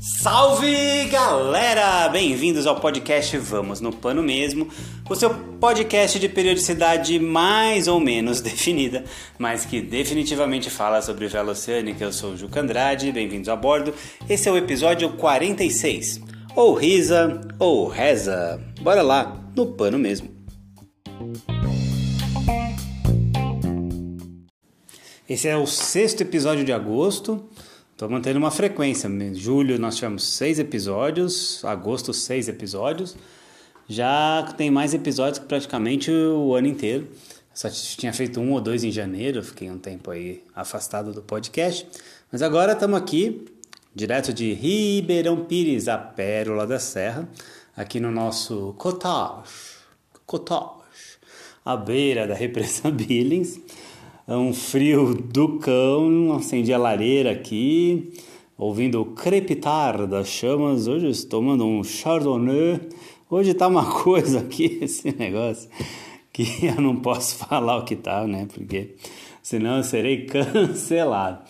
Salve galera! Bem-vindos ao podcast Vamos no Pano Mesmo, o seu podcast de periodicidade mais ou menos definida, mas que definitivamente fala sobre vela oceânica. Eu sou o Juca Andrade, bem-vindos a bordo. Esse é o episódio 46. Ou risa ou reza. Bora lá, no pano mesmo. Esse é o sexto episódio de agosto. Estou mantendo uma frequência. Em julho nós tivemos seis episódios, agosto seis episódios. Já tem mais episódios que praticamente o ano inteiro. Só tinha feito um ou dois em janeiro, fiquei um tempo aí afastado do podcast. Mas agora estamos aqui, direto de Ribeirão Pires, a Pérola da Serra, aqui no nosso cottage, cottage, à beira da represa Billings um frio do cão, acendi a lareira aqui, ouvindo o crepitar das chamas. Hoje estou tomando um chardonnay. Hoje tá uma coisa aqui, esse negócio, que eu não posso falar o que tá, né? Porque senão eu serei cancelado.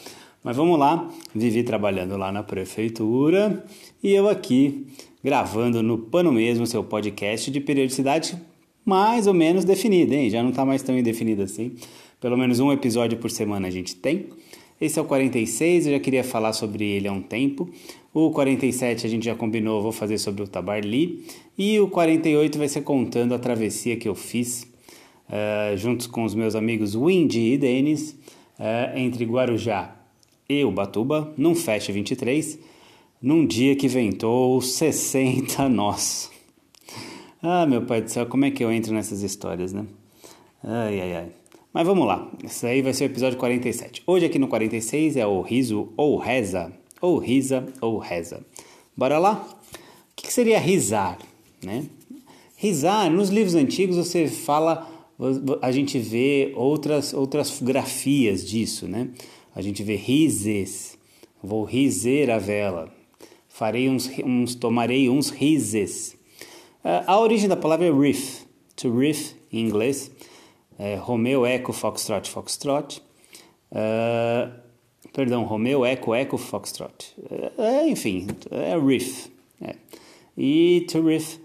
Mas vamos lá, vivi trabalhando lá na prefeitura e eu aqui gravando no Pano Mesmo, seu podcast de periodicidade mais ou menos definida, hein? Já não tá mais tão indefinido assim. Pelo menos um episódio por semana a gente tem. Esse é o 46, eu já queria falar sobre ele há um tempo. O 47 a gente já combinou, vou fazer sobre o Tabarly. E o 48 vai ser contando a travessia que eu fiz uh, juntos com os meus amigos Windy e Denis uh, entre Guarujá e Ubatuba, num Fest 23, num dia que ventou 60 nós. Ah, meu pai do céu, como é que eu entro nessas histórias, né? Ai, ai, ai. Mas vamos lá, esse aí vai ser o episódio 47. Hoje aqui no 46 é o riso ou reza, ou risa ou reza. Bora lá? O que seria risar, né? Risar, nos livros antigos você fala, a gente vê outras, outras grafias disso, né? A gente vê rises, vou riser a vela, farei uns, uns tomarei uns rises. A origem da palavra é riff, to riff em inglês, é, Romeu Eco Foxtrot Foxtrot. Uh, perdão, Romeu Eco Eco Foxtrot. É, enfim, é riff. É. E terrific,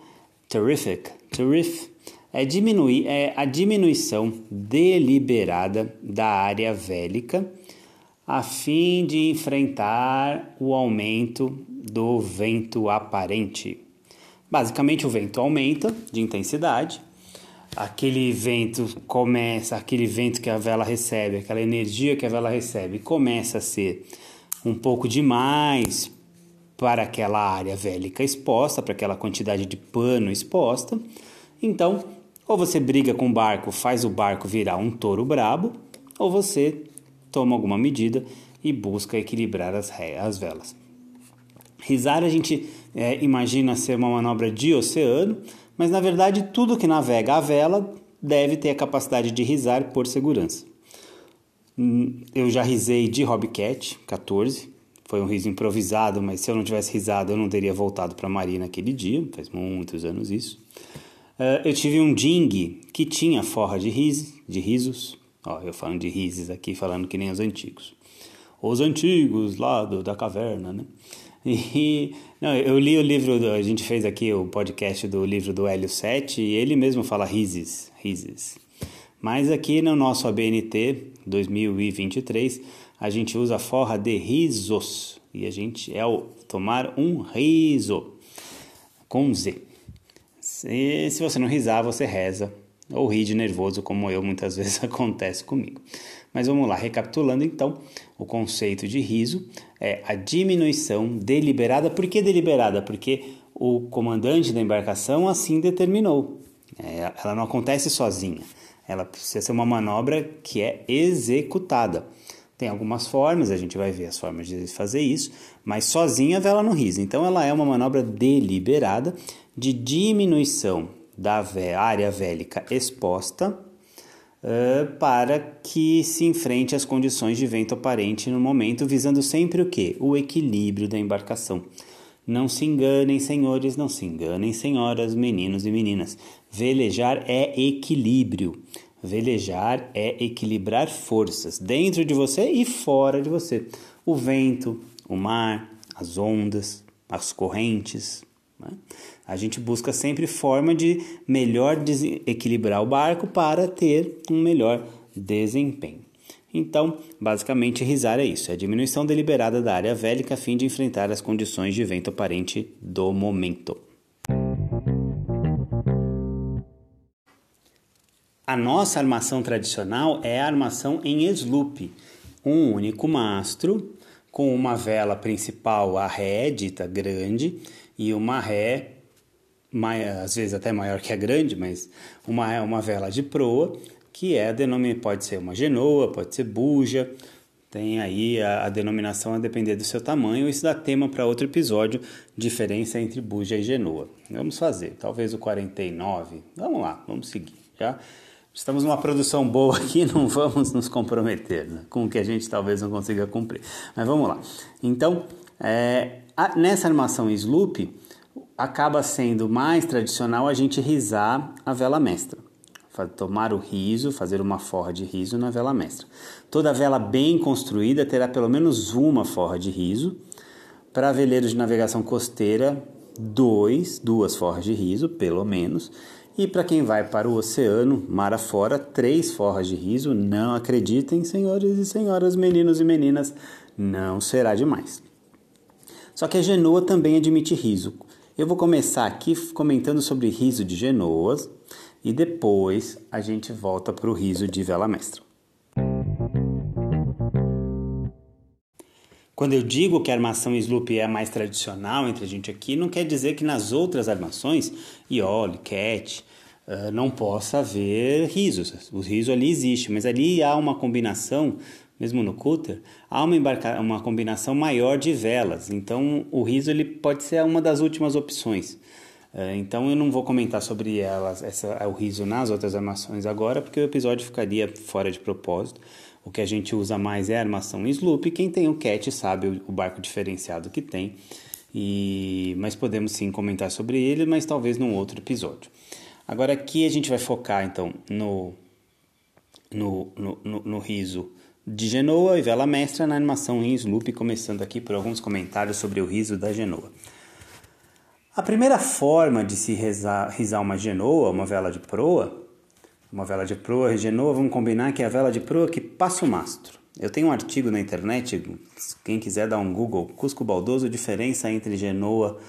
terrific, terrific é, diminuir, é a diminuição deliberada da área vélica a fim de enfrentar o aumento do vento aparente. Basicamente, o vento aumenta de intensidade aquele vento começa, aquele vento que a vela recebe, aquela energia que a vela recebe, começa a ser um pouco demais para aquela área vélica exposta, para aquela quantidade de pano exposta. Então, ou você briga com o barco, faz o barco virar um touro brabo, ou você toma alguma medida e busca equilibrar as, as velas. Risar a gente é, imagina ser uma manobra de oceano, mas na verdade tudo que navega a vela deve ter a capacidade de risar por segurança. Hum, eu já risei de Hobcat 14, foi um riso improvisado, mas se eu não tivesse risado eu não teria voltado para a marina naquele dia, faz muitos anos isso. Uh, eu tive um ding que tinha forra de, ris, de risos, ó, eu falando de rises aqui, falando que nem os antigos. Os antigos lá do, da caverna, né? E não, eu li o livro, a gente fez aqui o podcast do livro do Hélio 7 e ele mesmo fala rises, rises. Mas aqui no nosso ABNT 2023, a gente usa a forra de risos e a gente é o tomar um riso com Z. Se, se você não risar, você reza ou ri de nervoso, como eu muitas vezes acontece comigo. Mas vamos lá, recapitulando então, o conceito de riso é a diminuição deliberada. Por que deliberada? Porque o comandante da embarcação assim determinou. É, ela não acontece sozinha. Ela precisa ser uma manobra que é executada. Tem algumas formas, a gente vai ver as formas de fazer isso, mas sozinha a vela não risa. Então ela é uma manobra deliberada de diminuição da área vélica exposta uh, para que se enfrente as condições de vento aparente no momento, visando sempre o que? O equilíbrio da embarcação. Não se enganem, senhores, não se enganem, senhoras, meninos e meninas. Velejar é equilíbrio. Velejar é equilibrar forças dentro de você e fora de você. O vento, o mar, as ondas, as correntes. Né? A gente busca sempre forma de melhor equilibrar o barco para ter um melhor desempenho. Então, basicamente, risar é isso: é a diminuição deliberada da área vélica a fim de enfrentar as condições de vento aparente do momento. A nossa armação tradicional é a armação em sloop, um único mastro com uma vela principal a ré dita grande e uma ré às vezes até maior que a grande, mas uma uma vela de proa que é denominada pode ser uma genoa, pode ser buja, tem aí a, a, denominação a depender do seu tamanho. Isso dá tema para outro episódio, diferença entre buja e genoa. Vamos fazer, talvez o 49. Vamos lá, vamos seguir, já. Estamos numa produção boa aqui, não vamos nos comprometer né, com o que a gente talvez não consiga cumprir. Mas vamos lá. Então, é, a, nessa armação sloop, acaba sendo mais tradicional a gente risar a vela mestra. Tomar o riso, fazer uma forra de riso na vela mestra. Toda vela bem construída terá pelo menos uma forra de riso. Para veleiros de navegação costeira, dois, duas forras de riso, pelo menos e para quem vai para o oceano, mar afora, três forras de riso, não acreditem, senhores e senhoras, meninos e meninas, não será demais. Só que a Genoa também admite riso. Eu vou começar aqui comentando sobre riso de Genoas e depois a gente volta para o riso de vela mestra. Quando eu digo que a armação sloop é a mais tradicional entre a gente aqui, não quer dizer que nas outras armações, Iole, Cat, uh, não possa haver risos. O riso ali existe, mas ali há uma combinação, mesmo no cutter, há uma, uma combinação maior de velas. Então o riso ele pode ser uma das últimas opções. Uh, então eu não vou comentar sobre elas, essa, o riso nas outras armações agora, porque o episódio ficaria fora de propósito. O que a gente usa mais é a armação sloop. Quem tem o cat sabe o barco diferenciado que tem. E, mas podemos sim comentar sobre ele, mas talvez num outro episódio. Agora aqui a gente vai focar então no, no, no, no, no riso de Genoa e vela mestra na animação em sloop, começando aqui por alguns comentários sobre o riso da Genoa. A primeira forma de se risar uma Genoa, uma vela de proa, uma vela de proa, Genoa, vamos combinar que é a vela de proa que passa o mastro. Eu tenho um artigo na internet, quem quiser dar um Google, Cusco Baldoso, diferença entre Genoa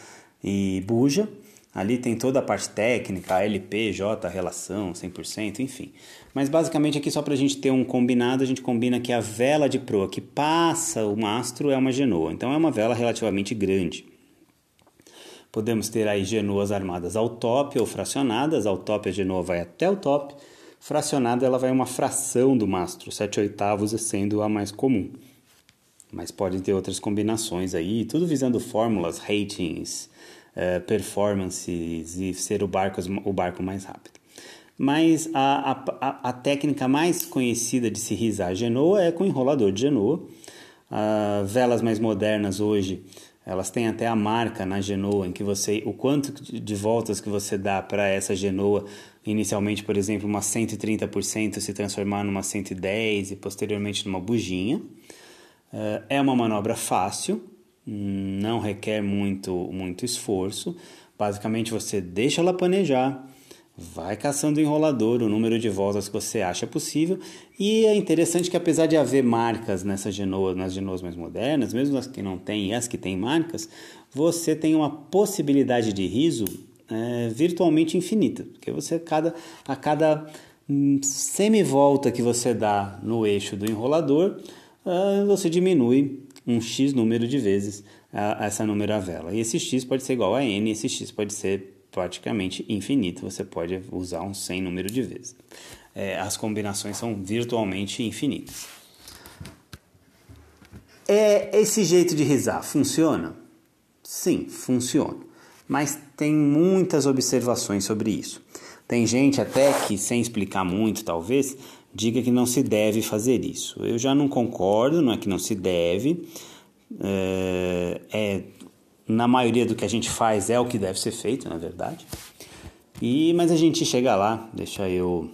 e Buja. Ali tem toda a parte técnica, LP, J, relação, 100%, enfim. Mas basicamente aqui só para a gente ter um combinado, a gente combina que a vela de proa que passa o mastro é uma genoa. Então é uma vela relativamente grande. Podemos ter aí genoas armadas ao top ou fracionadas. Ao top a genoa vai até o top Fracionada ela vai uma fração do mastro, 7 oitavos sendo a mais comum. Mas podem ter outras combinações aí, tudo visando fórmulas, ratings, uh, performances e ser o barco, o barco mais rápido. Mas a, a, a técnica mais conhecida de se risar a genoa é com enrolador de genoa. Uh, velas mais modernas hoje elas têm até a marca na genoa em que você o quanto de voltas que você dá para essa genoa inicialmente, por exemplo, uma 130% se transformar numa 110 e posteriormente numa buginha. Eh, é uma manobra fácil, não requer muito, muito esforço. Basicamente, você deixa ela planejar, vai caçando o enrolador, o número de voltas que você acha possível. E é interessante que apesar de haver marcas nessa genoa, nas genoas mais modernas, mesmo as que não têm e as que têm marcas, você tem uma possibilidade de riso é, virtualmente infinita, porque você cada, a cada hum, semivolta que você dá no eixo do enrolador, uh, você diminui um x número de vezes uh, essa número a vela. E esse x pode ser igual a n, esse x pode ser praticamente infinito, você pode usar um sem número de vezes. É, as combinações são virtualmente infinitas. É, esse jeito de risar funciona? Sim, funciona mas tem muitas observações sobre isso. Tem gente até que, sem explicar muito, talvez, diga que não se deve fazer isso. Eu já não concordo, não é que não se deve. É, é na maioria do que a gente faz é o que deve ser feito, na verdade. E mas a gente chega lá, deixa eu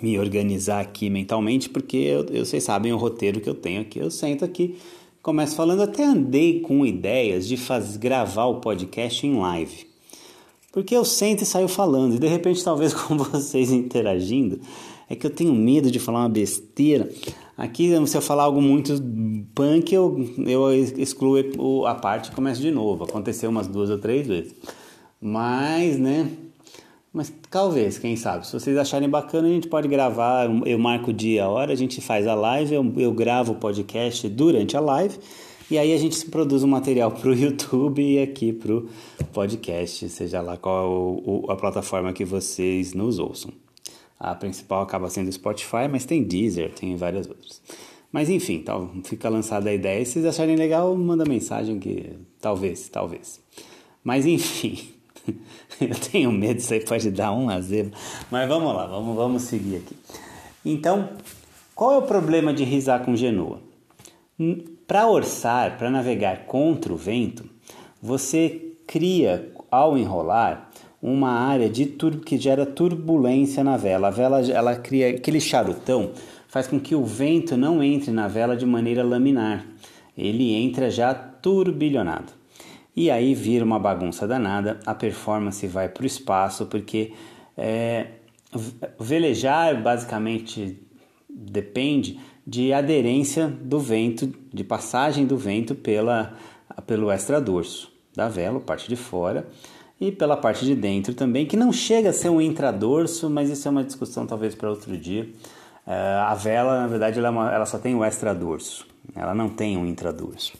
me organizar aqui mentalmente, porque eu, eu, vocês sabem o roteiro que eu tenho aqui. Eu sento aqui, começo falando, até andei com ideias de faz, gravar o podcast em live. Porque eu sento e saio falando, e de repente, talvez com vocês interagindo, é que eu tenho medo de falar uma besteira. Aqui, se eu falar algo muito punk, eu, eu excluo a parte e começo de novo. Aconteceu umas duas ou três vezes. Mas, né? Mas talvez, quem sabe. Se vocês acharem bacana, a gente pode gravar. Eu marco o dia, a hora, a gente faz a live, eu, eu gravo o podcast durante a live. E aí a gente produz um material para o YouTube e aqui para o podcast, seja lá qual a plataforma que vocês nos ouçam. A principal acaba sendo o Spotify, mas tem Deezer, tem várias outras. Mas enfim, tal, fica lançada a ideia. Se vocês acharem legal, manda mensagem que talvez, talvez. Mas enfim, eu tenho medo, isso aí pode dar um azebo. Mas vamos lá, vamos, vamos seguir aqui. Então, qual é o problema de risar com genoa? Para orçar, para navegar contra o vento, você cria, ao enrolar, uma área de que gera turbulência na vela. A vela ela cria aquele charutão, faz com que o vento não entre na vela de maneira laminar. Ele entra já turbilhonado. E aí vira uma bagunça danada, a performance vai para o espaço, porque é, velejar basicamente depende de aderência do vento, de passagem do vento pela, pelo extradorso da vela, parte de fora, e pela parte de dentro também, que não chega a ser um intradorso, mas isso é uma discussão talvez para outro dia. É, a vela, na verdade, ela, é uma, ela, só tem o extradorso, ela não tem um intradorso.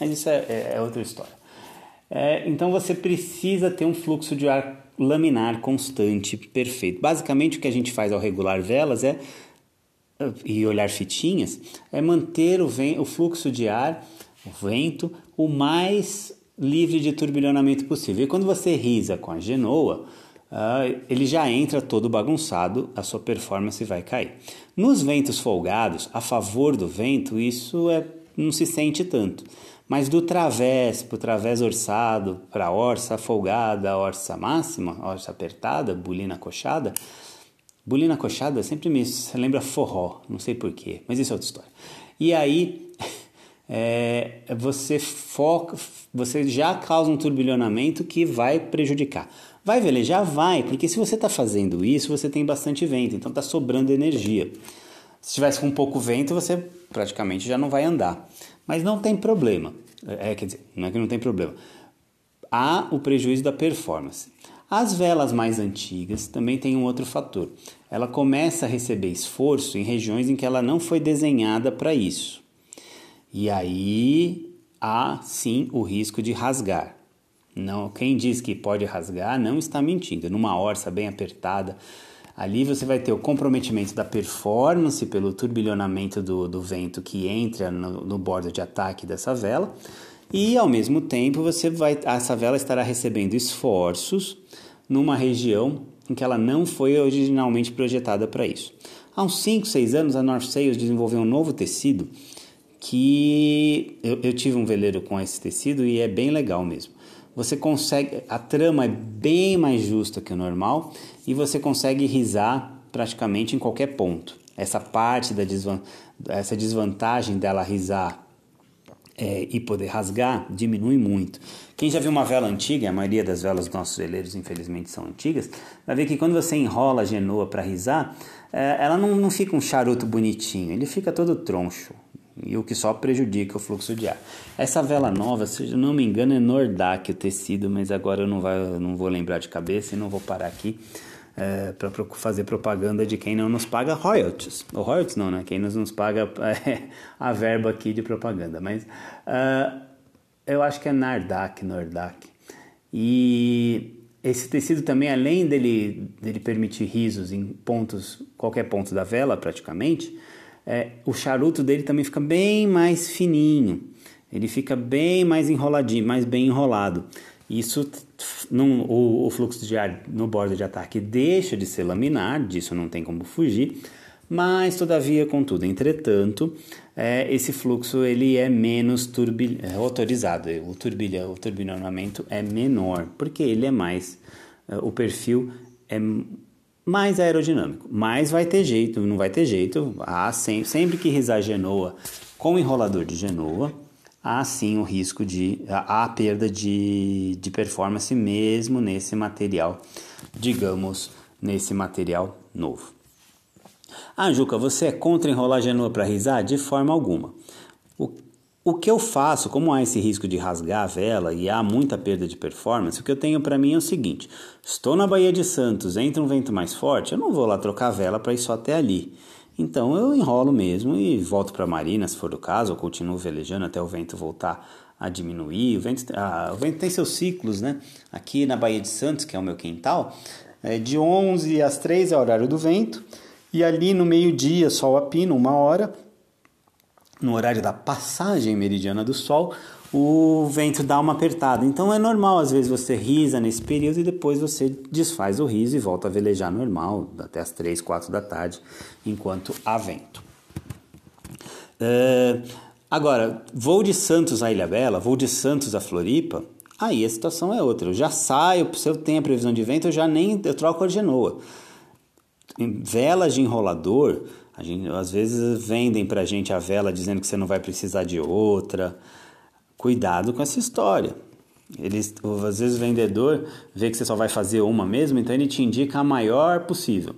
Mas isso é, é, é outra história. É, então você precisa ter um fluxo de ar laminar constante, perfeito. Basicamente o que a gente faz ao regular velas é e olhar fitinhas é manter o, o fluxo de ar, o vento, o mais livre de turbilhonamento possível. E quando você risa com a genoa, uh, ele já entra todo bagunçado, a sua performance vai cair. Nos ventos folgados, a favor do vento, isso é, não se sente tanto. Mas do través para o través orçado, para a orça folgada, orça máxima, orça apertada, bolina coxada, bolina coxada sempre me lembra forró, não sei porquê, mas isso é outra história. E aí é, você foca, você já causa um turbilhonamento que vai prejudicar. Vai velejar? Vai, porque se você está fazendo isso, você tem bastante vento, então está sobrando energia. Se tivesse com pouco vento, você praticamente já não vai andar. Mas não tem problema. É, quer dizer, não é que não tem problema. Há o prejuízo da performance. As velas mais antigas também têm um outro fator. Ela começa a receber esforço em regiões em que ela não foi desenhada para isso. E aí há sim o risco de rasgar. Não, quem diz que pode rasgar não está mentindo. Numa orça bem apertada, ali você vai ter o comprometimento da performance pelo turbilhonamento do, do vento que entra no, no bordo de ataque dessa vela. E ao mesmo tempo você vai, essa vela estará recebendo esforços numa região em que ela não foi originalmente projetada para isso. Há uns 5, 6 anos a North Sails desenvolveu um novo tecido que eu, eu tive um veleiro com esse tecido e é bem legal mesmo. Você consegue, a trama é bem mais justa que o normal e você consegue risar praticamente em qualquer ponto. Essa parte da desvan essa desvantagem dela risar é, e poder rasgar diminui muito. Quem já viu uma vela antiga, a maioria das velas dos nossos veleiros infelizmente são antigas, vai ver que quando você enrola a genoa para risar, é, ela não, não fica um charuto bonitinho, ele fica todo troncho e o que só prejudica o fluxo de ar. Essa vela nova, se eu não me engano, é Nordac o tecido, mas agora eu não, vai, não vou lembrar de cabeça e não vou parar aqui é, para fazer propaganda de quem não nos paga royalties. O royalties não, né? Quem nos, nos paga é, a verba aqui de propaganda. Mas uh, eu acho que é Nardac, Nordac. E esse tecido também, além dele, dele permitir risos em pontos, qualquer ponto da vela praticamente, é, o charuto dele também fica bem mais fininho, ele fica bem mais enroladinho, mais bem enrolado. Isso, o, o, fluxo de ar no bordo de ataque deixa de ser laminar, disso não tem como fugir, mas todavia, contudo, entretanto, é, esse fluxo ele é menos turbil, é, autorizado, o, turbilha, o turbinamento é menor, porque ele é mais, é, o perfil é mais aerodinâmico. Mas vai ter jeito, não vai ter jeito. Há sempre, sempre que risar genoa com enrolador de genoa, há sim o risco de. há a perda de, de performance mesmo nesse material, digamos, nesse material novo. Ah, Juca, você é contra enrolar genoa para risar? De forma alguma. O, que eu faço, como há esse risco de rasgar a vela e há muita perda de performance, o que eu tenho para mim é o seguinte: estou na Baía de Santos, entra um vento mais forte, eu não vou lá trocar a vela para ir só até ali. Então eu enrolo mesmo e volto para marina, se for o caso, ou continuo velejando até o vento voltar a diminuir. O vento, o vento tem seus ciclos, né? Aqui na Baía de Santos, que é o meu quintal, é de 11 às 3 é o horário do vento, e ali no meio-dia, sol a pino, uma hora, no horário da passagem meridiana do Sol, o vento dá uma apertada. Então é normal, às vezes, você risa nesse período e depois você desfaz o riso e volta a velejar normal, até as 3, 4 da tarde, enquanto há vento. É, agora, vou de Santos a Ilha Bela, vou de Santos a Floripa, aí a situação é outra. Eu já saio, se eu tenho a previsão de vento, eu já nem eu troco a genoa. Velas de enrolador, a gente, às vezes vendem para a gente a vela dizendo que você não vai precisar de outra. Cuidado com essa história. Eles, às vezes o vendedor vê que você só vai fazer uma mesmo, então ele te indica a maior possível.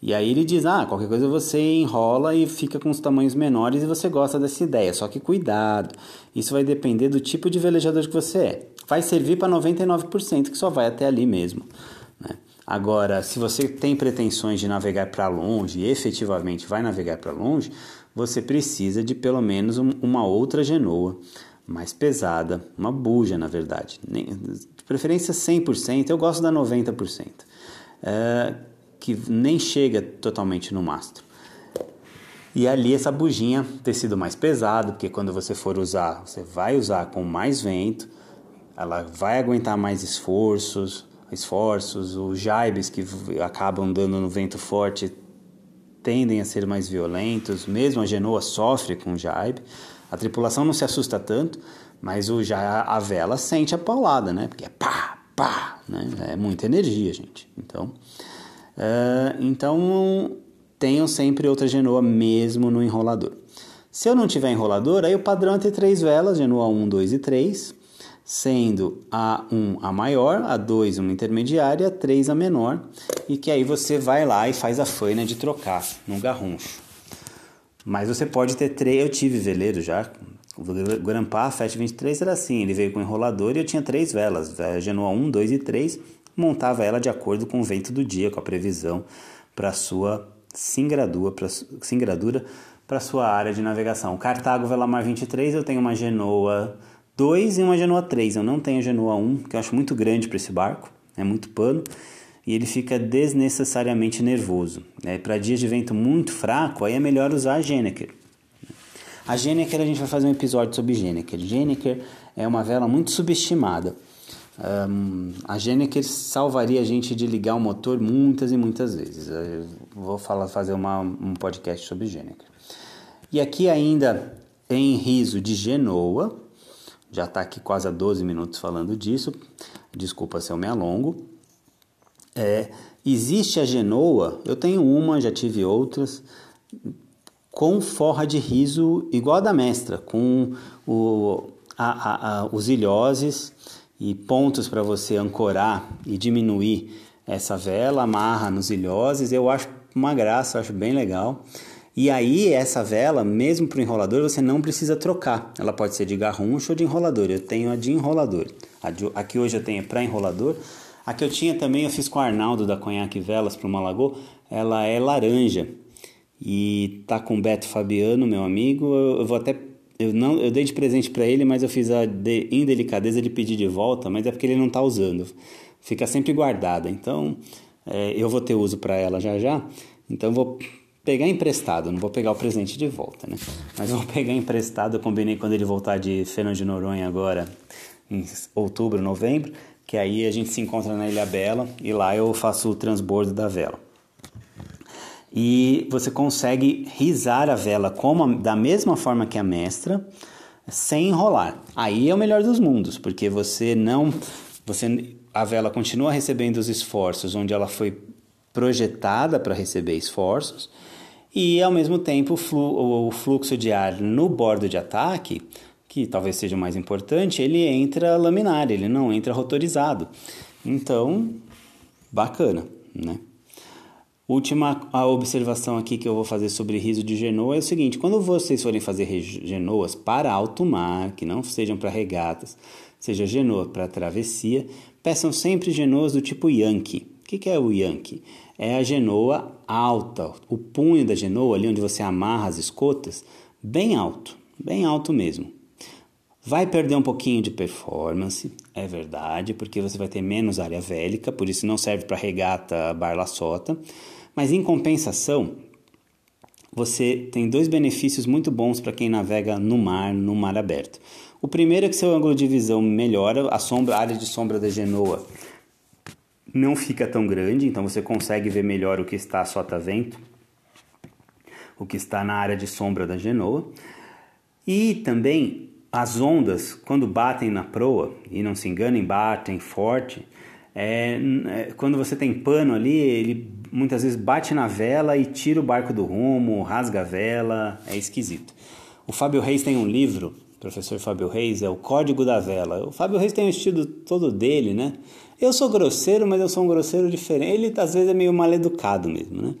E aí ele diz: ah, qualquer coisa você enrola e fica com os tamanhos menores e você gosta dessa ideia. Só que cuidado, isso vai depender do tipo de velejador que você é. Vai servir para 99% que só vai até ali mesmo. Agora, se você tem pretensões de navegar para longe e efetivamente vai navegar para longe, você precisa de pelo menos uma outra genoa mais pesada, uma buja na verdade. De preferência 100%, eu gosto da 90%, é, que nem chega totalmente no mastro. E ali essa bujinha tecido mais pesado, porque quando você for usar, você vai usar com mais vento, ela vai aguentar mais esforços, esforços, os jaibes que acabam dando no vento forte tendem a ser mais violentos, mesmo a genoa sofre com o jaibe. A tripulação não se assusta tanto, mas o, já a vela sente a paulada, né? Porque é pá, pá, né? É muita energia, gente. Então, uh, então tenham sempre outra genoa mesmo no enrolador. Se eu não tiver enrolador, aí o padrão é ter três velas, genoa 1, 2 e 3, sendo a 1 a maior, a 2 uma intermediária, a 3 a menor, e que aí você vai lá e faz a faina de trocar no garruncho. Mas você pode ter três, eu tive veleiro já, o Grampar Fast 23 era assim, ele veio com enrolador e eu tinha três velas, Genoa 1, 2 e 3, montava ela de acordo com o vento do dia, com a previsão para sua singradura, para singradura sua área de navegação. Cartago Velamar 23, eu tenho uma Genoa 2 e uma Genoa 3. Eu não tenho a Genoa 1, que eu acho muito grande para esse barco, é muito pano, e ele fica desnecessariamente nervoso. É, para dias de vento muito fraco, aí é melhor usar a Geneker. A Geneker, a gente vai fazer um episódio sobre Geneker. Geneker é uma vela muito subestimada. Um, a Geneker salvaria a gente de ligar o motor muitas e muitas vezes. Eu vou falar, fazer uma, um podcast sobre Geneker. E aqui ainda em riso de Genoa, já está aqui quase há 12 minutos falando disso, desculpa se eu me alongo. É, existe a genoa, eu tenho uma, já tive outras, com forra de riso igual a da mestra, com o, a, a, a, os ilhoses e pontos para você ancorar e diminuir essa vela, amarra nos ilhoses, eu acho uma graça, eu acho bem legal. E aí, essa vela, mesmo para o enrolador, você não precisa trocar. Ela pode ser de garruncho ou de enrolador. Eu tenho a de enrolador. A de, aqui hoje eu tenho para enrolador. A que eu tinha também, eu fiz com o Arnaldo da Conhaque Velas para uma lagoa. Ela é laranja. E tá com o Beto Fabiano, meu amigo. Eu, eu vou até. Eu, não, eu dei de presente para ele, mas eu fiz a de, indelicadeza de pedir de volta, mas é porque ele não tá usando. Fica sempre guardada. Então, é, eu vou ter uso para ela já já. Então, vou pegar emprestado, não vou pegar o presente de volta, né? Mas vou pegar emprestado, eu combinei quando ele voltar de Fernando de Noronha agora, em outubro, novembro, que aí a gente se encontra na Ilha Bela e lá eu faço o transbordo da vela. E você consegue risar a vela como a, da mesma forma que a mestra, sem enrolar. Aí é o melhor dos mundos, porque você não, você a vela continua recebendo os esforços onde ela foi projetada para receber esforços e ao mesmo tempo o fluxo de ar no bordo de ataque, que talvez seja o mais importante, ele entra laminar, ele não entra rotorizado. Então, bacana, né? Última a observação aqui que eu vou fazer sobre riso de genoa é o seguinte: quando vocês forem fazer genoas para alto mar, que não sejam para regatas, seja genoa para travessia, peçam sempre genoas do tipo Yankee. O que, que é o Yankee? É a genoa alta, o punho da genoa, ali onde você amarra as escotas, bem alto, bem alto mesmo. Vai perder um pouquinho de performance, é verdade, porque você vai ter menos área vélica, por isso não serve para regata barla-sota. Mas em compensação, você tem dois benefícios muito bons para quem navega no mar, no mar aberto. O primeiro é que seu ângulo de visão melhora, a, sombra, a área de sombra da genoa não fica tão grande, então você consegue ver melhor o que está a sotavento, o que está na área de sombra da genoa. E também as ondas, quando batem na proa, e não se enganem, batem forte, é, é, quando você tem pano ali, ele muitas vezes bate na vela e tira o barco do rumo, rasga a vela, é esquisito. O Fábio Reis tem um livro, professor Fábio Reis, é o Código da Vela. O Fábio Reis tem um estilo todo dele, né? Eu sou grosseiro, mas eu sou um grosseiro diferente. Ele às vezes é meio mal educado mesmo, né?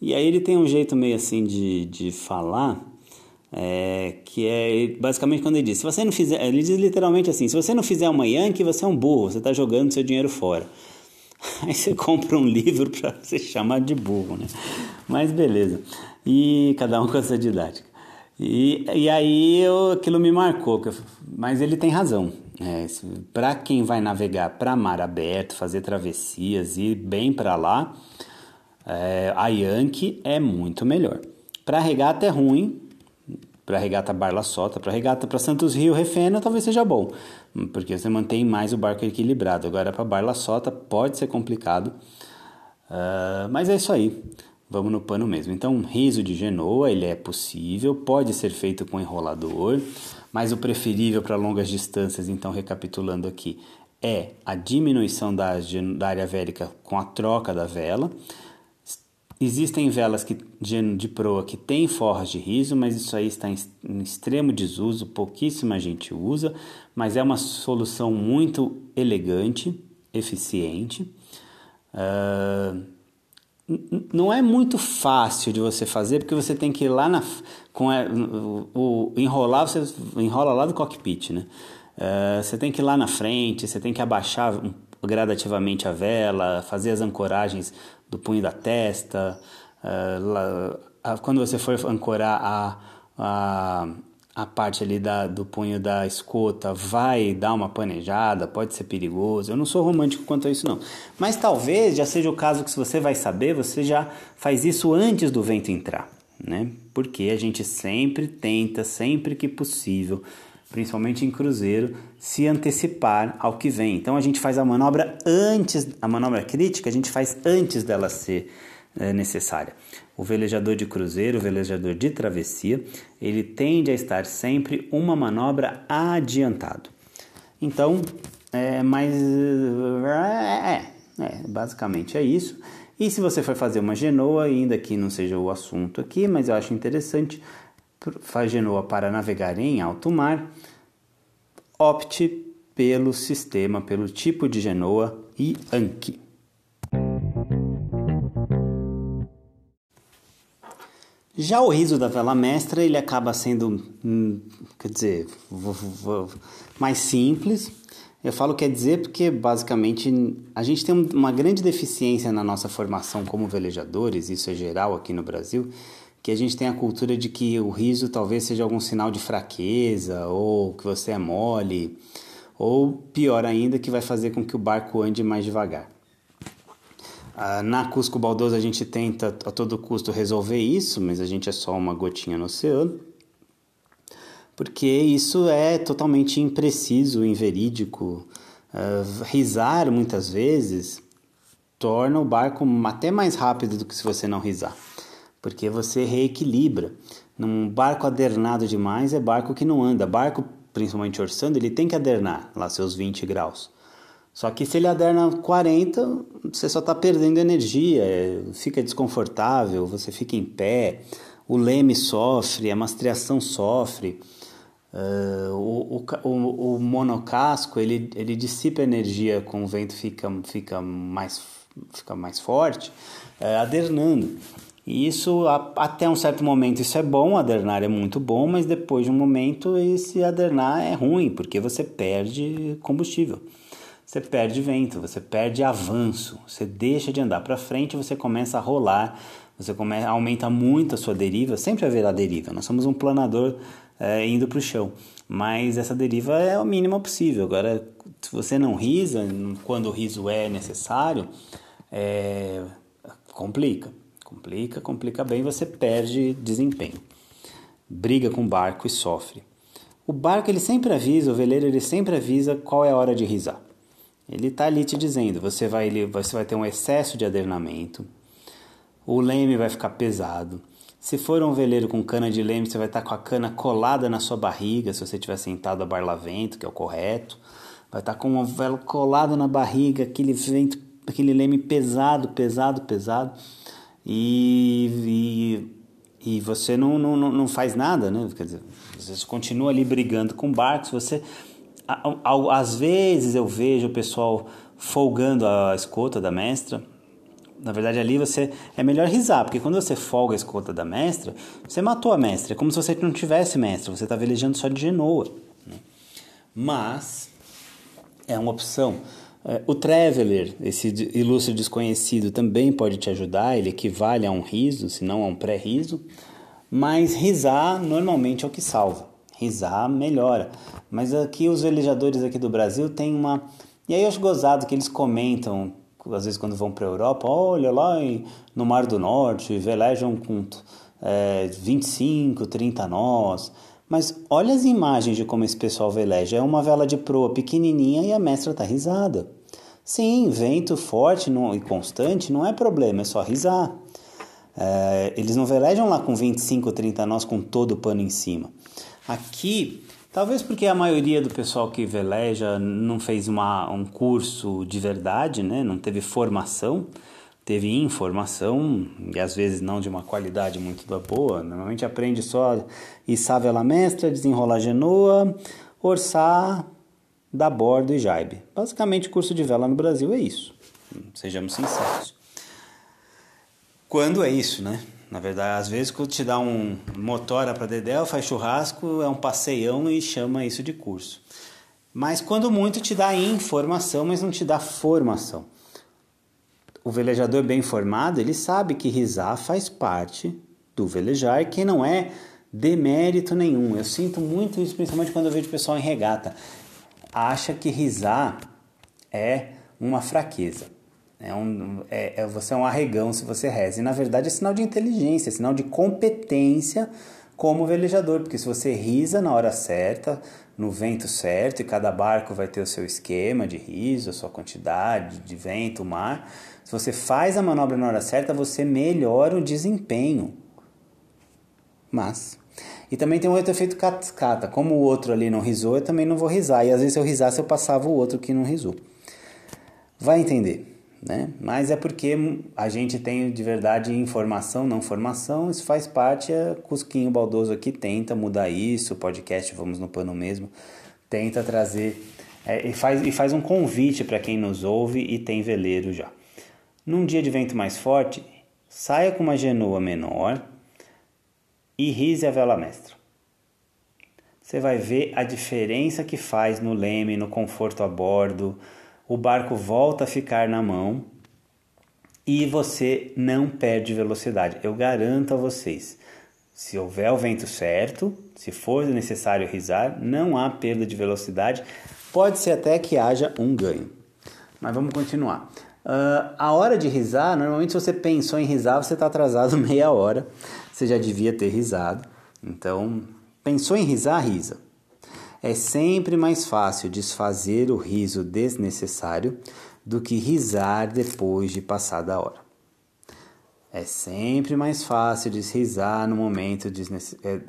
E aí ele tem um jeito meio assim de, de falar é, que é basicamente quando ele diz: se você não fizer, ele diz literalmente assim: se você não fizer uma Yankee, você é um burro, você está jogando seu dinheiro fora. Aí você compra um livro para ser chamado de burro, né? Mas beleza. E cada um com a sua didática. E, e aí eu, aquilo me marcou, mas ele tem razão. É, para quem vai navegar para mar aberto, fazer travessias ir bem para lá, é, a Yankee é muito melhor. Para regata é ruim, para regata Barla Sota, para regata para Santos Rio Refena, talvez seja bom, porque você mantém mais o barco equilibrado. Agora para Barla Sota pode ser complicado, uh, mas é isso aí. Vamos no pano mesmo. Então, riso de genoa, ele é possível, pode ser feito com enrolador, mas o preferível para longas distâncias, então recapitulando aqui, é a diminuição da, da área vélica com a troca da vela. Existem velas que, de, de proa que têm forras de riso, mas isso aí está em, em, extremo desuso, pouquíssima gente usa, mas é uma solução muito elegante, eficiente. Uh, não é muito fácil de você fazer, porque você tem que ir lá na. Com a, o, o, enrolar, você enrola lá do cockpit, né? Uh, você tem que ir lá na frente, você tem que abaixar gradativamente a vela, fazer as ancoragens do punho da testa. Uh, quando você for ancorar a, a, a parte ali da, do punho da escota, vai dar uma panejada, pode ser perigoso. Eu não sou romântico quanto a isso, não. Mas talvez já seja o caso que, se você vai saber, você já faz isso antes do vento entrar, né? Porque a gente sempre tenta, sempre que possível, principalmente em cruzeiro, se antecipar ao que vem. Então a gente faz a manobra antes, a manobra crítica a gente faz antes dela ser é, necessária. O velejador de cruzeiro, o velejador de travessia, ele tende a estar sempre uma manobra adiantado. Então, é mais é, é, basicamente é isso. E se você for fazer uma genoa, ainda que não seja o assunto aqui, mas eu acho interessante, faz genoa para navegar em alto mar, opte pelo sistema, pelo tipo de genoa e Anki. Já o riso da vela mestra, ele acaba sendo, hum, quer dizer, mais simples. Eu falo quer dizer porque basicamente a gente tem uma grande deficiência na nossa formação como velejadores, isso é geral aqui no Brasil, que a gente tem a cultura de que o riso talvez seja algum sinal de fraqueza, ou que você é mole, ou pior ainda, que vai fazer com que o barco ande mais devagar. Ah, na Cusco Baldoso a gente tenta a todo custo resolver isso, mas a gente é só uma gotinha no oceano, porque isso é totalmente impreciso, inverídico. Uh, risar muitas vezes torna o barco até mais rápido do que se você não risar porque você reequilibra. Num barco adernado demais é barco que não anda. Barco, principalmente orçando, ele tem que adernar lá seus 20 graus. Só que se ele aderna 40, você só está perdendo energia, é, fica desconfortável, você fica em pé, o leme sofre, a mastreação sofre. Uh, o, o, o, monocasco ele, ele dissipa energia com o vento fica, fica, mais, fica mais forte, uh, adernando. E isso, a, até um certo momento, isso é bom, adernar é muito bom, mas depois de um momento, esse adernar é ruim, porque você perde combustível. Você perde vento, você perde avanço, você deixa de andar para frente, você começa a rolar, você aumenta muito a sua deriva, sempre haverá deriva. Nós somos um planador é, indo para o chão. Mas essa deriva é o mínimo possível. Agora, se você não risa, quando o riso é necessário, é, complica. Complica, complica bem, você perde desempenho. Briga com o barco e sofre. O barco ele sempre avisa, o veleiro ele sempre avisa qual é a hora de risar. Ele está ali te dizendo, você vai, ele, você vai ter um excesso de adernamento, o leme vai ficar pesado, se for um veleiro com cana de leme, você vai estar com a cana colada na sua barriga, se você estiver sentado a barlavento, que é o correto. Vai estar com o velo colado na barriga, aquele vento, aquele leme pesado, pesado, pesado. E, e, e você não, não, não faz nada, né? Quer dizer, você continua ali brigando com barcos, você... Às vezes eu vejo o pessoal folgando a escota da mestra, na verdade, ali você é melhor risar, porque quando você folga a escolta da mestra, você matou a mestra. É como se você não tivesse mestra, você está velejando só de genoa. Né? Mas é uma opção. É, o Traveler, esse ilustre desconhecido, também pode te ajudar, ele equivale a um riso, se não a um pré-riso. Mas risar normalmente é o que salva. Risar melhora. Mas aqui os velejadores aqui do Brasil têm uma. E aí eu acho gozado que eles comentam às vezes quando vão para a Europa, olha lá no Mar do Norte, velejam com é, 25, 30 nós. Mas olha as imagens de como esse pessoal veleja. É uma vela de proa pequenininha e a mestra está risada. Sim, vento forte não, e constante não é problema, é só risar. É, eles não velejam lá com 25, 30 nós com todo o pano em cima. Aqui Talvez porque a maioria do pessoal que veleja não fez uma, um curso de verdade, né? não teve formação, teve informação e às vezes não de uma qualidade muito boa. Normalmente aprende só içar vela mestra, desenrolar genoa, orçar, dar bordo e jaibe. Basicamente, curso de vela no Brasil é isso. Sejamos sinceros. Quando é isso, né? Na verdade, às vezes quando te dá um motora para Dedéu, faz churrasco, é um passeião e chama isso de curso. Mas quando muito te dá informação, mas não te dá formação. O velejador bem formado, ele sabe que risar faz parte do velejar, que não é demérito nenhum. Eu sinto muito isso, principalmente quando eu vejo pessoal em regata. Acha que risar é uma fraqueza. É um, é, é, você é um arregão se você reza. E na verdade é sinal de inteligência, é sinal de competência como velejador, porque se você risa na hora certa, no vento certo, e cada barco vai ter o seu esquema de riso, a sua quantidade de vento, mar. Se você faz a manobra na hora certa, você melhora o desempenho. Mas. E também tem um outro efeito cascata. Como o outro ali não risou, eu também não vou risar. E às vezes se eu risasse, eu passava o outro que não risou. Vai entender né? Mas é porque a gente tem de verdade informação, não formação, isso faz parte, é Cusquinho Baldoso aqui tenta mudar isso, o podcast Vamos no Pano Mesmo, tenta trazer é, e, faz, e faz um convite para quem nos ouve e tem veleiro já. Num dia de vento mais forte, saia com uma genoa menor e rise a vela mestra. Você vai ver a diferença que faz no leme, no conforto a bordo, o barco volta a ficar na mão e você não perde velocidade. Eu garanto a vocês, se houver o vento certo, se for necessário risar, não há perda de velocidade. Pode ser até que haja um ganho. Mas vamos continuar. Uh, a hora de risar, normalmente se você pensou em risar, você está atrasado meia hora. Você já devia ter risado. Então, pensou em risar, risa. É sempre mais fácil desfazer o riso desnecessário do que risar depois de passada a hora. É sempre mais fácil desrisar no momento de é,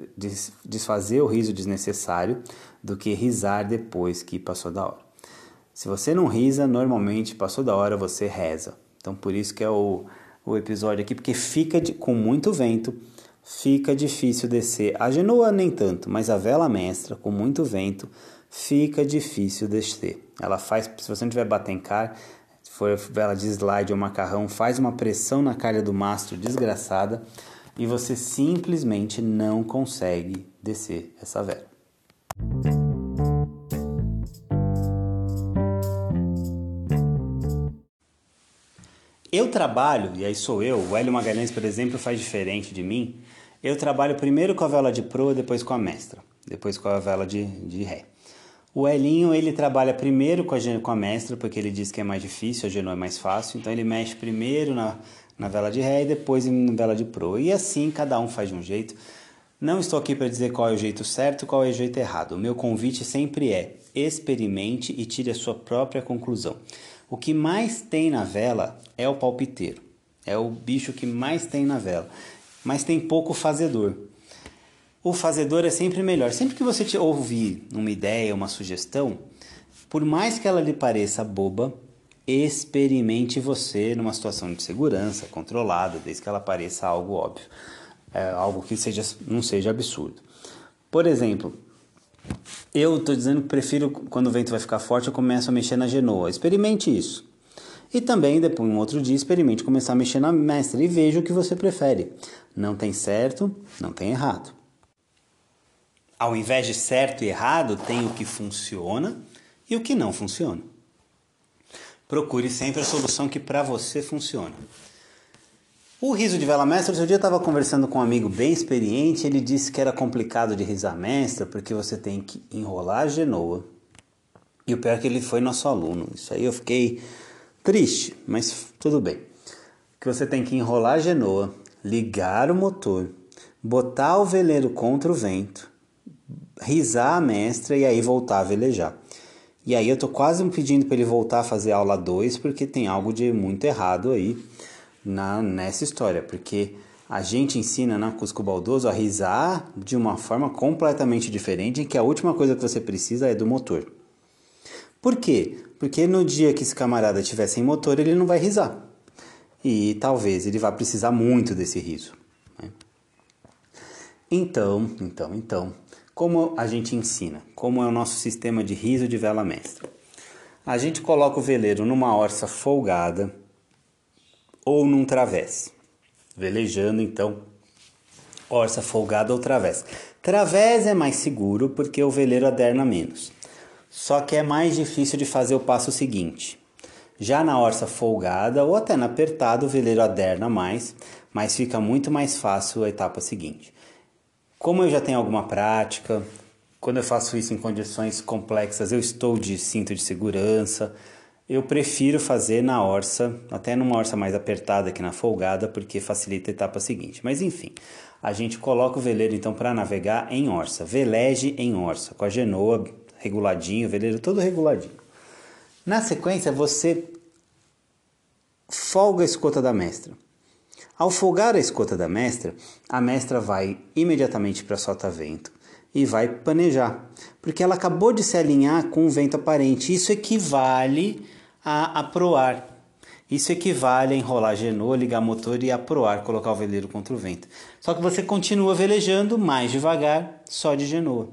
desfazer o riso desnecessário do que risar depois que passou da hora. Se você não risa, normalmente passou da hora você reza. Então por isso que é o, o episódio aqui, porque fica de, com muito vento, fica difícil descer. A genoa nem tanto, mas a vela mestra com muito vento fica difícil descer. Ela faz, se você não tiver batencar, se for vela de slide ou macarrão, faz uma pressão na calha do mastro desgraçada e você simplesmente não consegue descer essa vela. Eu trabalho, e aí sou eu, o Hélio Magalhães, por exemplo, faz diferente de mim. Eu trabalho primeiro com a vela de proa, depois com a mestra, depois com a vela de, de ré. O Elinho, ele trabalha primeiro com a, com a mestra, porque ele diz que é mais difícil, a genoa é mais fácil, então ele mexe primeiro na, na vela de ré e depois na vela de proa. E assim cada um faz de um jeito. Não estou aqui para dizer qual é o jeito certo qual é o jeito errado. O meu convite sempre é experimente e tire a sua própria conclusão. O que mais tem na vela é o palpiteiro. É o bicho que mais tem na vela. Mas tem pouco fazedor. O fazedor é sempre melhor. Sempre que você te ouvir uma ideia, uma sugestão, por mais que ela lhe pareça boba, experimente você numa situação de segurança, controlada, desde que ela pareça algo óbvio. É algo que seja, não seja absurdo. Por exemplo, eu estou dizendo que prefiro, quando o vento vai ficar forte, eu começo a mexer na genoa. Experimente isso. E também, depois, um outro dia, experimente começar a mexer na mestra e veja o que você prefere. Não tem certo, não tem errado. Ao invés de certo e errado, tem o que funciona e o que não funciona. Procure sempre a solução que para você funciona. O riso de vela mestra, outro dia eu estava conversando com um amigo bem experiente, ele disse que era complicado de risar mestra porque você tem que enrolar a genoa. E o pior é que ele foi nosso aluno. Isso aí eu fiquei triste, mas tudo bem. Que você tem que enrolar a genoa, ligar o motor, botar o veleiro contra o vento, risar a mestra e aí voltar a velejar. E aí eu tô quase me pedindo para ele voltar a fazer aula 2 porque tem algo de muito errado aí na, nessa história, porque a gente ensina na Cusco Baldoso a risar de uma forma completamente diferente, em que a última coisa que você precisa é do motor. Por quê? Porque no dia que esse camarada tiver sem motor, ele não vai risar. E talvez ele vá precisar muito desse riso. Né? Então, então, então, como a gente ensina? Como é o nosso sistema de riso de vela mestra? A gente coloca o veleiro numa orça folgada, ou num través. Velejando, então, orça folgada ou través. Través é mais seguro porque o veleiro aderna menos. Só que é mais difícil de fazer o passo seguinte. Já na orça folgada ou até na apertada, o veleiro aderna mais, mas fica muito mais fácil a etapa seguinte. Como eu já tenho alguma prática, quando eu faço isso em condições complexas, eu estou de cinto de segurança, eu prefiro fazer na orça, até numa orça mais apertada que na folgada, porque facilita a etapa seguinte. Mas enfim, a gente coloca o veleiro então para navegar em orça. Veleje em orça, com a genoa reguladinho, o veleiro todo reguladinho. Na sequência, você folga a escota da mestra. Ao folgar a escota da mestra, a mestra vai imediatamente para solta-vento e vai panejar, porque ela acabou de se alinhar com o vento aparente. Isso equivale a aproar. Isso equivale a enrolar genoa, ligar motor e aproar, colocar o veleiro contra o vento. Só que você continua velejando mais devagar, só de genoa.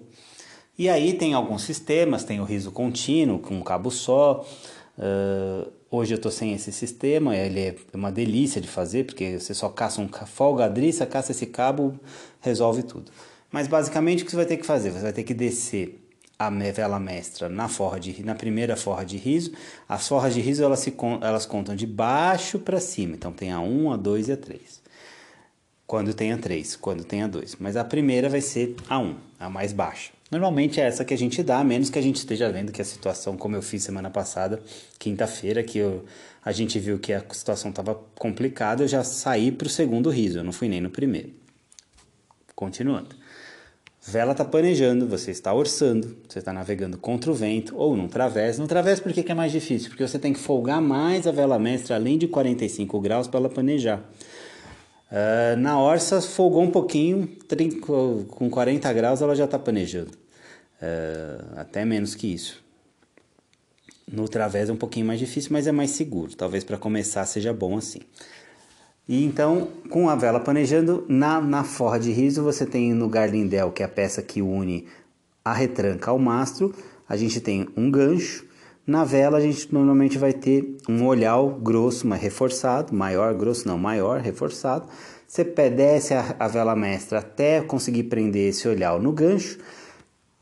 E aí tem alguns sistemas, tem o riso contínuo, com um cabo só. Uh, hoje eu estou sem esse sistema, ele é uma delícia de fazer, porque você só caça um folga a driça, caça esse cabo, resolve tudo. Mas basicamente o que você vai ter que fazer? Você vai ter que descer a vela mestra na forra de na primeira forra de riso. As forras de riso elas, se, elas contam de baixo para cima. Então tem a 1, a 2 e a 3. Quando tem a 3, quando tem a 2. Mas a primeira vai ser a 1, a mais baixa. Normalmente é essa que a gente dá, a menos que a gente esteja vendo que a situação, como eu fiz semana passada, quinta-feira, que eu, a gente viu que a situação estava complicada, eu já saí para o segundo riso, eu não fui nem no primeiro. Continuando. Vela está planejando, você está orçando, você está navegando contra o vento ou num través. No través, por que, que é mais difícil? Porque você tem que folgar mais a vela mestra além de 45 graus para ela planejar. Uh, na orça, folgou um pouquinho, com 40 graus ela já está planejando. Uh, até menos que isso. No través é um pouquinho mais difícil, mas é mais seguro. Talvez para começar seja bom assim. E então, com a vela planejando, na, na forra de riso você tem no garlindel, que é a peça que une a retranca ao mastro, a gente tem um gancho. Na vela a gente normalmente vai ter um olhal grosso, mas reforçado, maior, grosso não, maior, reforçado. Você desce a, a vela mestra até conseguir prender esse olhal no gancho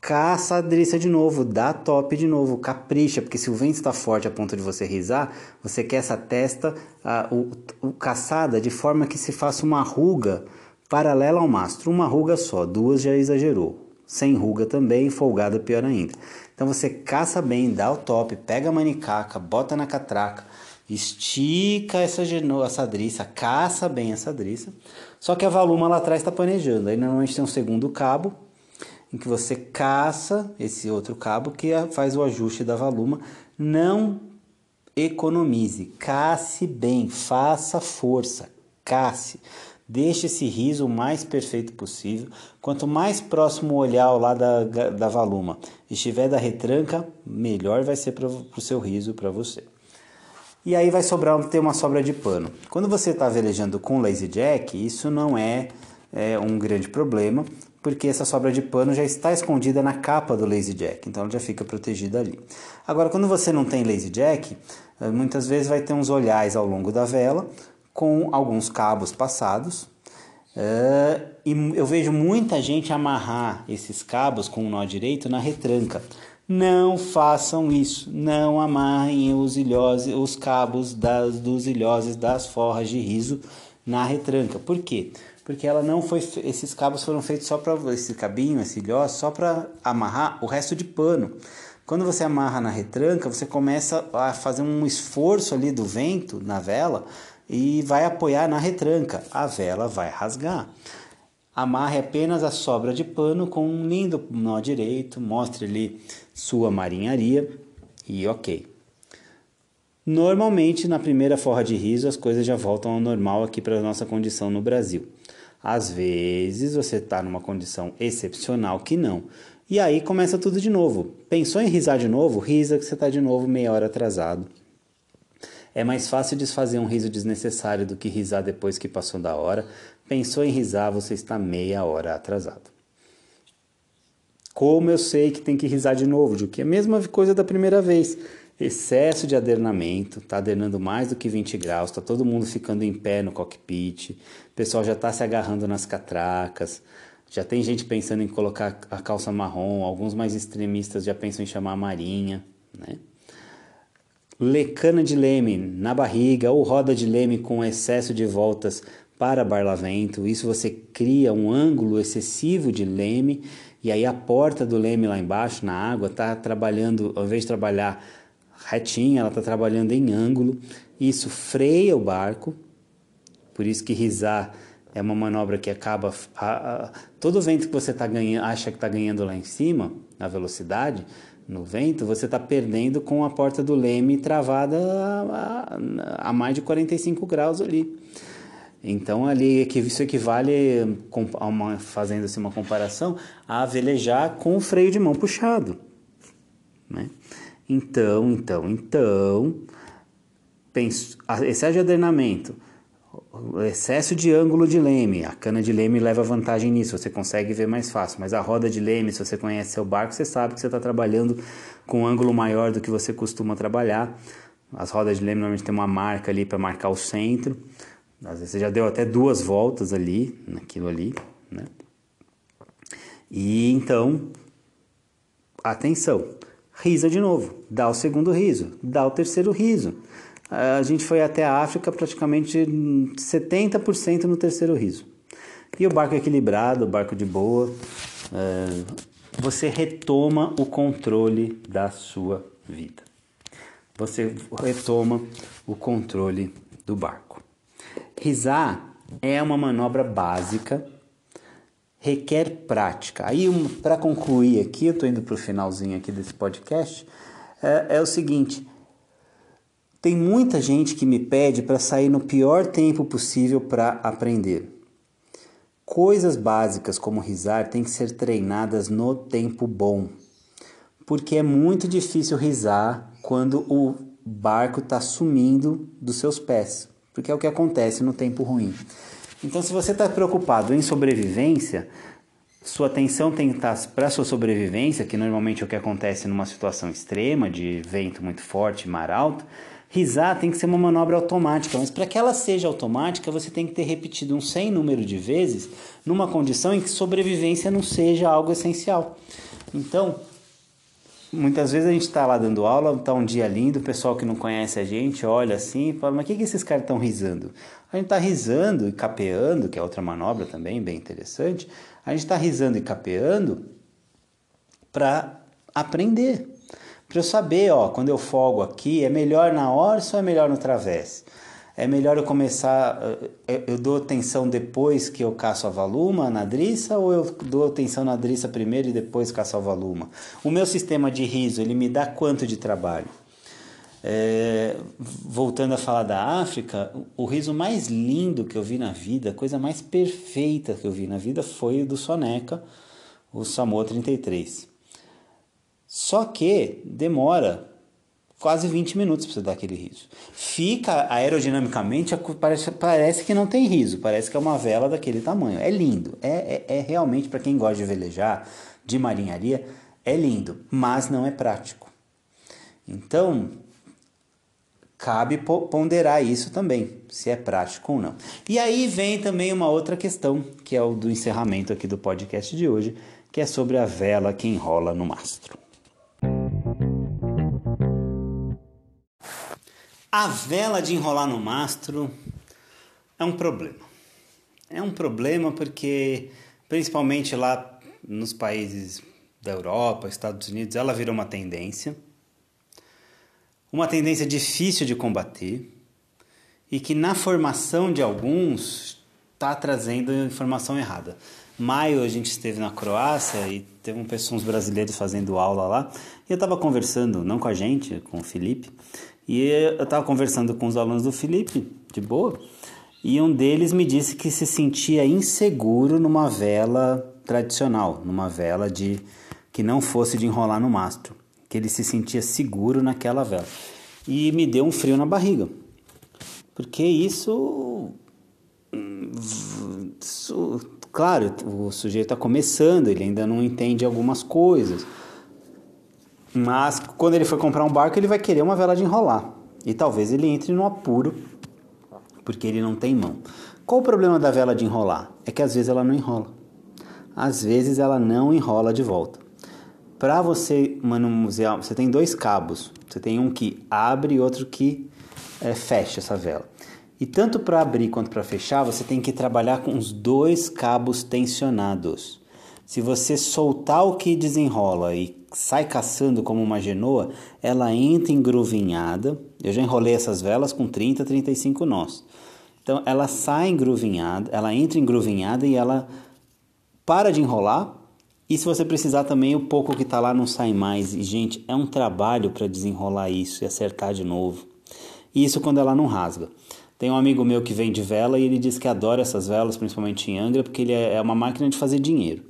caça a driça de novo, dá top de novo, capricha, porque se o vento está forte a ponto de você risar, você quer essa testa a, o, o, caçada de forma que se faça uma ruga paralela ao mastro, uma ruga só, duas já exagerou, sem ruga também, folgada pior ainda. Então você caça bem, dá o top, pega a manicaca, bota na catraca, estica essa, essa driça, caça bem essa driça, só que a valuma lá atrás está planejando, aí normalmente tem um segundo cabo, em que você caça esse outro cabo que faz o ajuste da valuma. Não economize, casse bem, faça força, casse. Deixe esse riso o mais perfeito possível. Quanto mais próximo o olhar lá da, da valuma estiver da retranca, melhor vai ser para o seu riso, para você. E aí vai sobrar ter uma sobra de pano. Quando você está velejando com lazy jack, isso não é, é um grande problema, porque essa sobra de pano já está escondida na capa do Lazy Jack, então ela já fica protegida ali. Agora, quando você não tem Lazy Jack, eh, muitas vezes vai ter uns olhais ao longo da vela com alguns cabos passados. Uh, e eu vejo muita gente amarrar esses cabos com o nó direito na retranca. Não façam isso, não amarrem os, os cabos das, dos ilhoses das forras de riso na retranca. Por quê? Porque ela não foi esses cabos foram feitos só para esse cabinho, esse ilhó, só para amarrar o resto de pano. Quando você amarra na retranca, você começa a fazer um esforço ali do vento na vela e vai apoiar na retranca. A vela vai rasgar. Amarre apenas a sobra de pano com um lindo nó direito, mostre ali sua marinharia e ok. Normalmente, na primeira forra de riso, as coisas já voltam ao normal aqui para a nossa condição no Brasil. Às vezes você está numa condição excepcional que não. E aí começa tudo de novo. Pensou em risar de novo? Risa que você está de novo meia hora atrasado. É mais fácil desfazer um riso desnecessário do que risar depois que passou da hora. Pensou em risar, você está meia hora atrasado. Como eu sei que tem que risar de novo, de que é a mesma coisa da primeira vez excesso de adernamento, está adernando mais do que 20 graus, está todo mundo ficando em pé no cockpit, o pessoal já está se agarrando nas catracas, já tem gente pensando em colocar a calça marrom, alguns mais extremistas já pensam em chamar a marinha, né? Lecana de leme na barriga ou roda de leme com excesso de voltas para barlavento, isso você cria um ângulo excessivo de leme e aí a porta do leme lá embaixo na água está trabalhando, ao invés de trabalhar retinha, ela está trabalhando em ângulo. Isso freia o barco, por isso que risar é uma manobra que acaba. A, a, todo vento que você tá ganhando, acha que está ganhando lá em cima, na velocidade, no vento, você está perdendo com a porta do leme travada a, a, mais de 45 graus ali. Então ali isso equivale, fazendo-se uma comparação, a velejar com o freio de mão puxado. Né? Então, então, então, penso, excesso de adrenamento, excesso de ângulo de leme, a cana de leme leva vantagem nisso, você consegue ver mais fácil, mas a roda de leme, se você conhece seu barco, você sabe que você está trabalhando com um ângulo maior do que você costuma trabalhar. As rodas de leme normalmente tem uma marca ali para marcar o centro, às vezes você já deu até duas voltas ali, naquilo ali, né? E então, atenção, risa de novo, dá o segundo riso, dá o terceiro riso. A gente foi até a África praticamente 70% no terceiro riso. E o barco equilibrado, o barco de boa, é, você retoma o controle da sua vida. Você retoma o controle do barco. Risar é uma manobra básica requer prática. Aí, um, para concluir aqui, eu estou indo para o finalzinho aqui desse podcast, é, é o seguinte: tem muita gente que me pede para sair no pior tempo possível para aprender. Coisas básicas como risar têm que ser treinadas no tempo bom, porque é muito difícil risar quando o barco está sumindo dos seus pés, porque é o que acontece no tempo ruim. Então, se você está preocupado em sobrevivência, sua atenção tem que estar para a sua sobrevivência, que normalmente é o que acontece numa situação extrema, de vento muito forte, mar alto. Risar tem que ser uma manobra automática, mas para que ela seja automática, você tem que ter repetido um sem número de vezes numa condição em que sobrevivência não seja algo essencial. Então, muitas vezes a gente está lá dando aula, está um dia lindo, o pessoal que não conhece a gente olha assim e fala: Mas o que, que esses caras estão risando? A gente está risando e capeando, que é outra manobra também bem interessante. A gente está risando e capeando para aprender. Para eu saber, ó, quando eu folgo aqui, é melhor na orça ou é melhor no travesse? É melhor eu começar, eh, eu dou atenção depois que eu caço a valuma na driça ou eu dou atenção na driça primeiro e depois caço a valuma? O meu sistema de riso, ele me dá quanto de trabalho? É, voltando a falar da África, o riso mais lindo que eu vi na vida, a coisa mais perfeita que eu vi na vida foi o do Soneca, o Samoa 33. Só que demora quase 20 minutos para você dar aquele riso. Fica aerodinamicamente, parece, parece que não tem riso, parece que é uma vela daquele tamanho. É lindo, é, é, é realmente para quem gosta de velejar, de marinharia, é lindo, mas não é prático. Então, cabe ponderar isso também, se é prático ou não. E aí vem também uma outra questão, que é o do encerramento aqui do podcast de hoje, que é sobre a vela que enrola no mastro. A vela de enrolar no mastro é um problema. É um problema porque, principalmente lá nos países da Europa, Estados Unidos, ela virou uma tendência. Uma tendência difícil de combater e que, na formação de alguns, está trazendo informação errada. Maio a gente esteve na Croácia e teve um pessoal, uns brasileiros fazendo aula lá. E eu estava conversando, não com a gente, com o Felipe, e eu estava conversando com os alunos do Felipe, de boa, e um deles me disse que se sentia inseguro numa vela tradicional, numa vela de que não fosse de enrolar no mastro, que ele se sentia seguro naquela vela. E me deu um frio na barriga. Porque isso, isso claro, o sujeito está começando, ele ainda não entende algumas coisas. Mas quando ele for comprar um barco, ele vai querer uma vela de enrolar. E talvez ele entre no apuro, porque ele não tem mão. Qual o problema da vela de enrolar? É que às vezes ela não enrola. Às vezes ela não enrola de volta. Para você manusear, você tem dois cabos. Você tem um que abre e outro que é, fecha essa vela. E tanto para abrir quanto para fechar, você tem que trabalhar com os dois cabos tensionados. Se você soltar o que desenrola e sai caçando como uma genoa, ela entra engruvinhada. Eu já enrolei essas velas com 30, 35 nós. Então ela sai engruvinhada, ela entra engruvinhada e ela para de enrolar. E se você precisar também, o pouco que está lá não sai mais. E, gente, é um trabalho para desenrolar isso e acertar de novo. E isso quando ela não rasga. Tem um amigo meu que vende vela e ele diz que adora essas velas, principalmente em Angra, porque ele é, é uma máquina de fazer dinheiro.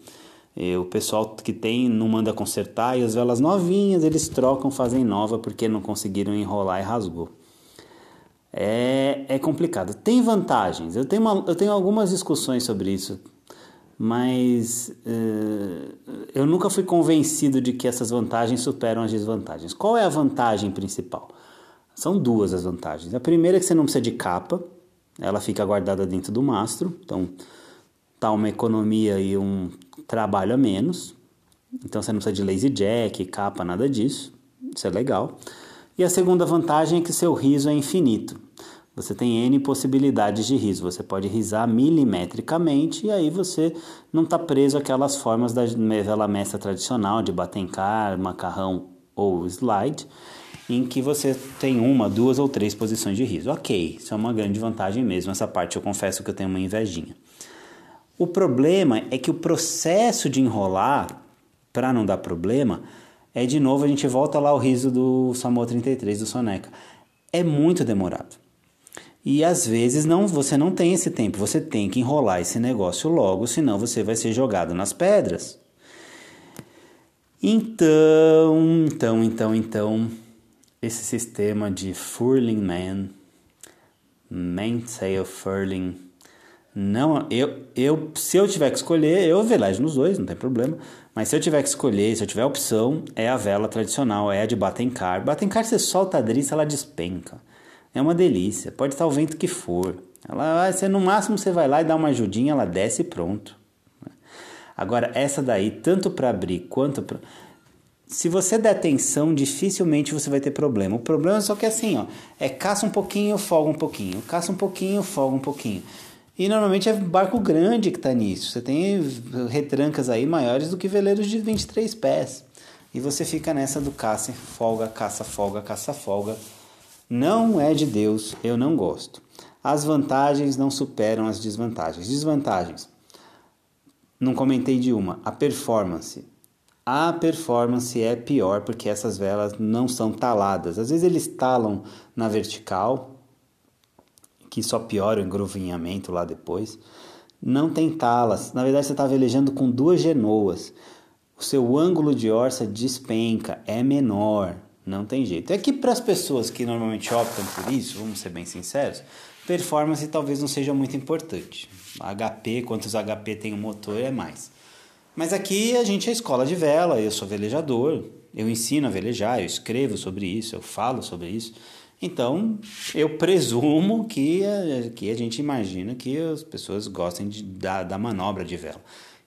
E o pessoal que tem não manda consertar e as velas novinhas eles trocam, fazem nova porque não conseguiram enrolar e rasgou. É, é complicado. Tem vantagens. Eu tenho, uma, eu tenho algumas discussões sobre isso, mas uh, eu nunca fui convencido de que essas vantagens superam as desvantagens. Qual é a vantagem principal? São duas as vantagens. A primeira é que você não precisa de capa, ela fica guardada dentro do mastro, então tá uma economia e um trabalho a menos. Então você não precisa de lazy jack, capa, nada disso. Isso é legal. E a segunda vantagem é que seu riso é infinito. Você tem N possibilidades de riso. Você pode risar milimetricamente e aí você não está preso àquelas formas da vela mestra tradicional de batencar, macarrão ou slide, em que você tem uma, duas ou três posições de riso. Ok, isso é uma grande vantagem mesmo. Essa parte eu confesso que eu tenho uma invejinha. O problema é que o processo de enrolar, para não dar problema, é de novo a gente volta lá ao riso do Samoa 33 do Soneca. É muito demorado. E às vezes não, você não tem esse tempo, você tem que enrolar esse negócio logo, senão você vai ser jogado nas pedras. Então, então, então, então, esse sistema de furling man, mainsail furling, não, eu, eu, se eu tiver que escolher, eu velejo nos dois, não tem problema. Mas se eu tiver que escolher, se eu tiver opção, é a vela tradicional, é a de Batencar. Batencar você solta a driça, ela despenca. É uma delícia, pode estar o vento que for. Ela, você, no máximo você vai lá e dá uma ajudinha, ela desce e pronto. Agora, essa daí, tanto para abrir quanto para. Se você der atenção, dificilmente você vai ter problema. O problema é só que assim, ó, é caça um pouquinho, folga um pouquinho, caça um pouquinho, folga um pouquinho. E normalmente é barco grande que está nisso. Você tem retrancas aí maiores do que veleiros de 23 pés. E você fica nessa do caça, folga, caça, folga, caça, folga. Não é de Deus, eu não gosto. As vantagens não superam as desvantagens. Desvantagens. Não comentei de uma. A performance. A performance é pior porque essas velas não são taladas. Às vezes eles talam na vertical, que só piora o engrovinhamento lá depois. Não tem talas. Na verdade, você está velejando com duas genoas. O seu ângulo de orça despenca, é menor. Não tem jeito. É que para as pessoas que normalmente optam por isso, vamos ser bem sinceros, performance talvez não seja muito importante. HP, quantos HP tem o motor é mais. Mas aqui a gente é escola de vela, eu sou velejador, eu ensino a velejar, eu escrevo sobre isso, eu falo sobre isso. Então, eu presumo que a, que a gente imagina que as pessoas gostem de, da, da manobra de vela.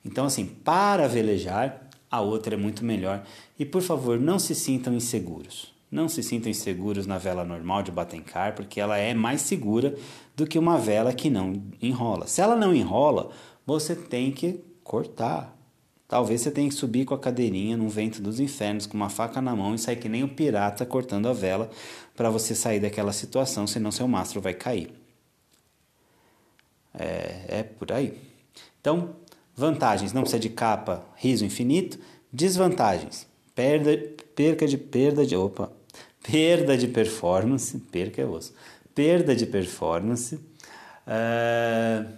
Então, assim, para velejar, a outra é muito melhor. E, por favor, não se sintam inseguros. Não se sintam inseguros na vela normal de Batencar, porque ela é mais segura do que uma vela que não enrola. Se ela não enrola, você tem que cortar. Talvez você tenha que subir com a cadeirinha num vento dos infernos com uma faca na mão e sair que nem o um pirata cortando a vela para você sair daquela situação, senão seu mastro vai cair. É, é por aí. Então, vantagens: não precisa de capa, riso infinito. Desvantagens: perda, perca de perda de opa, perda de performance, perca é osso, perda de performance, uh,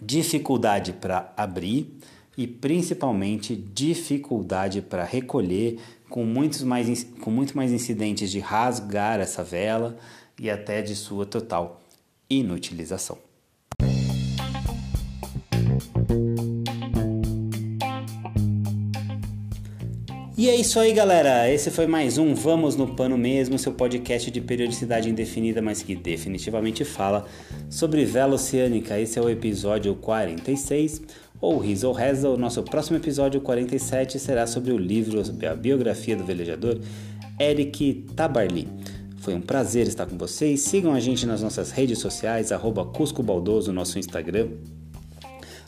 dificuldade para abrir e principalmente dificuldade para recolher, com, muitos mais, com muito mais incidentes de rasgar essa vela e até de sua total inutilização. E é isso aí, galera. Esse foi mais um Vamos no Pano Mesmo, seu podcast de periodicidade indefinida, mas que definitivamente fala sobre vela oceânica. Esse é o episódio 46 ou Riz ou Reza, o nosso próximo episódio 47 será sobre o livro, a biografia do velejador Eric Tabarly. Foi um prazer estar com vocês. Sigam a gente nas nossas redes sociais, arroba Cusco Baldoso, nosso Instagram.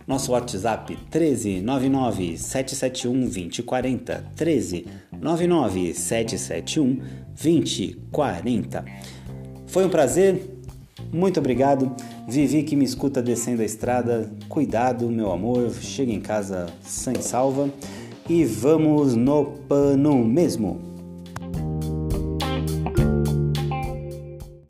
Nosso WhatsApp 13 99 771 2040. 13 99 771 2040. Foi um prazer. Muito obrigado. Vivi que me escuta descendo a estrada. Cuidado, meu amor. Chega em casa sem salva. E vamos no pano mesmo.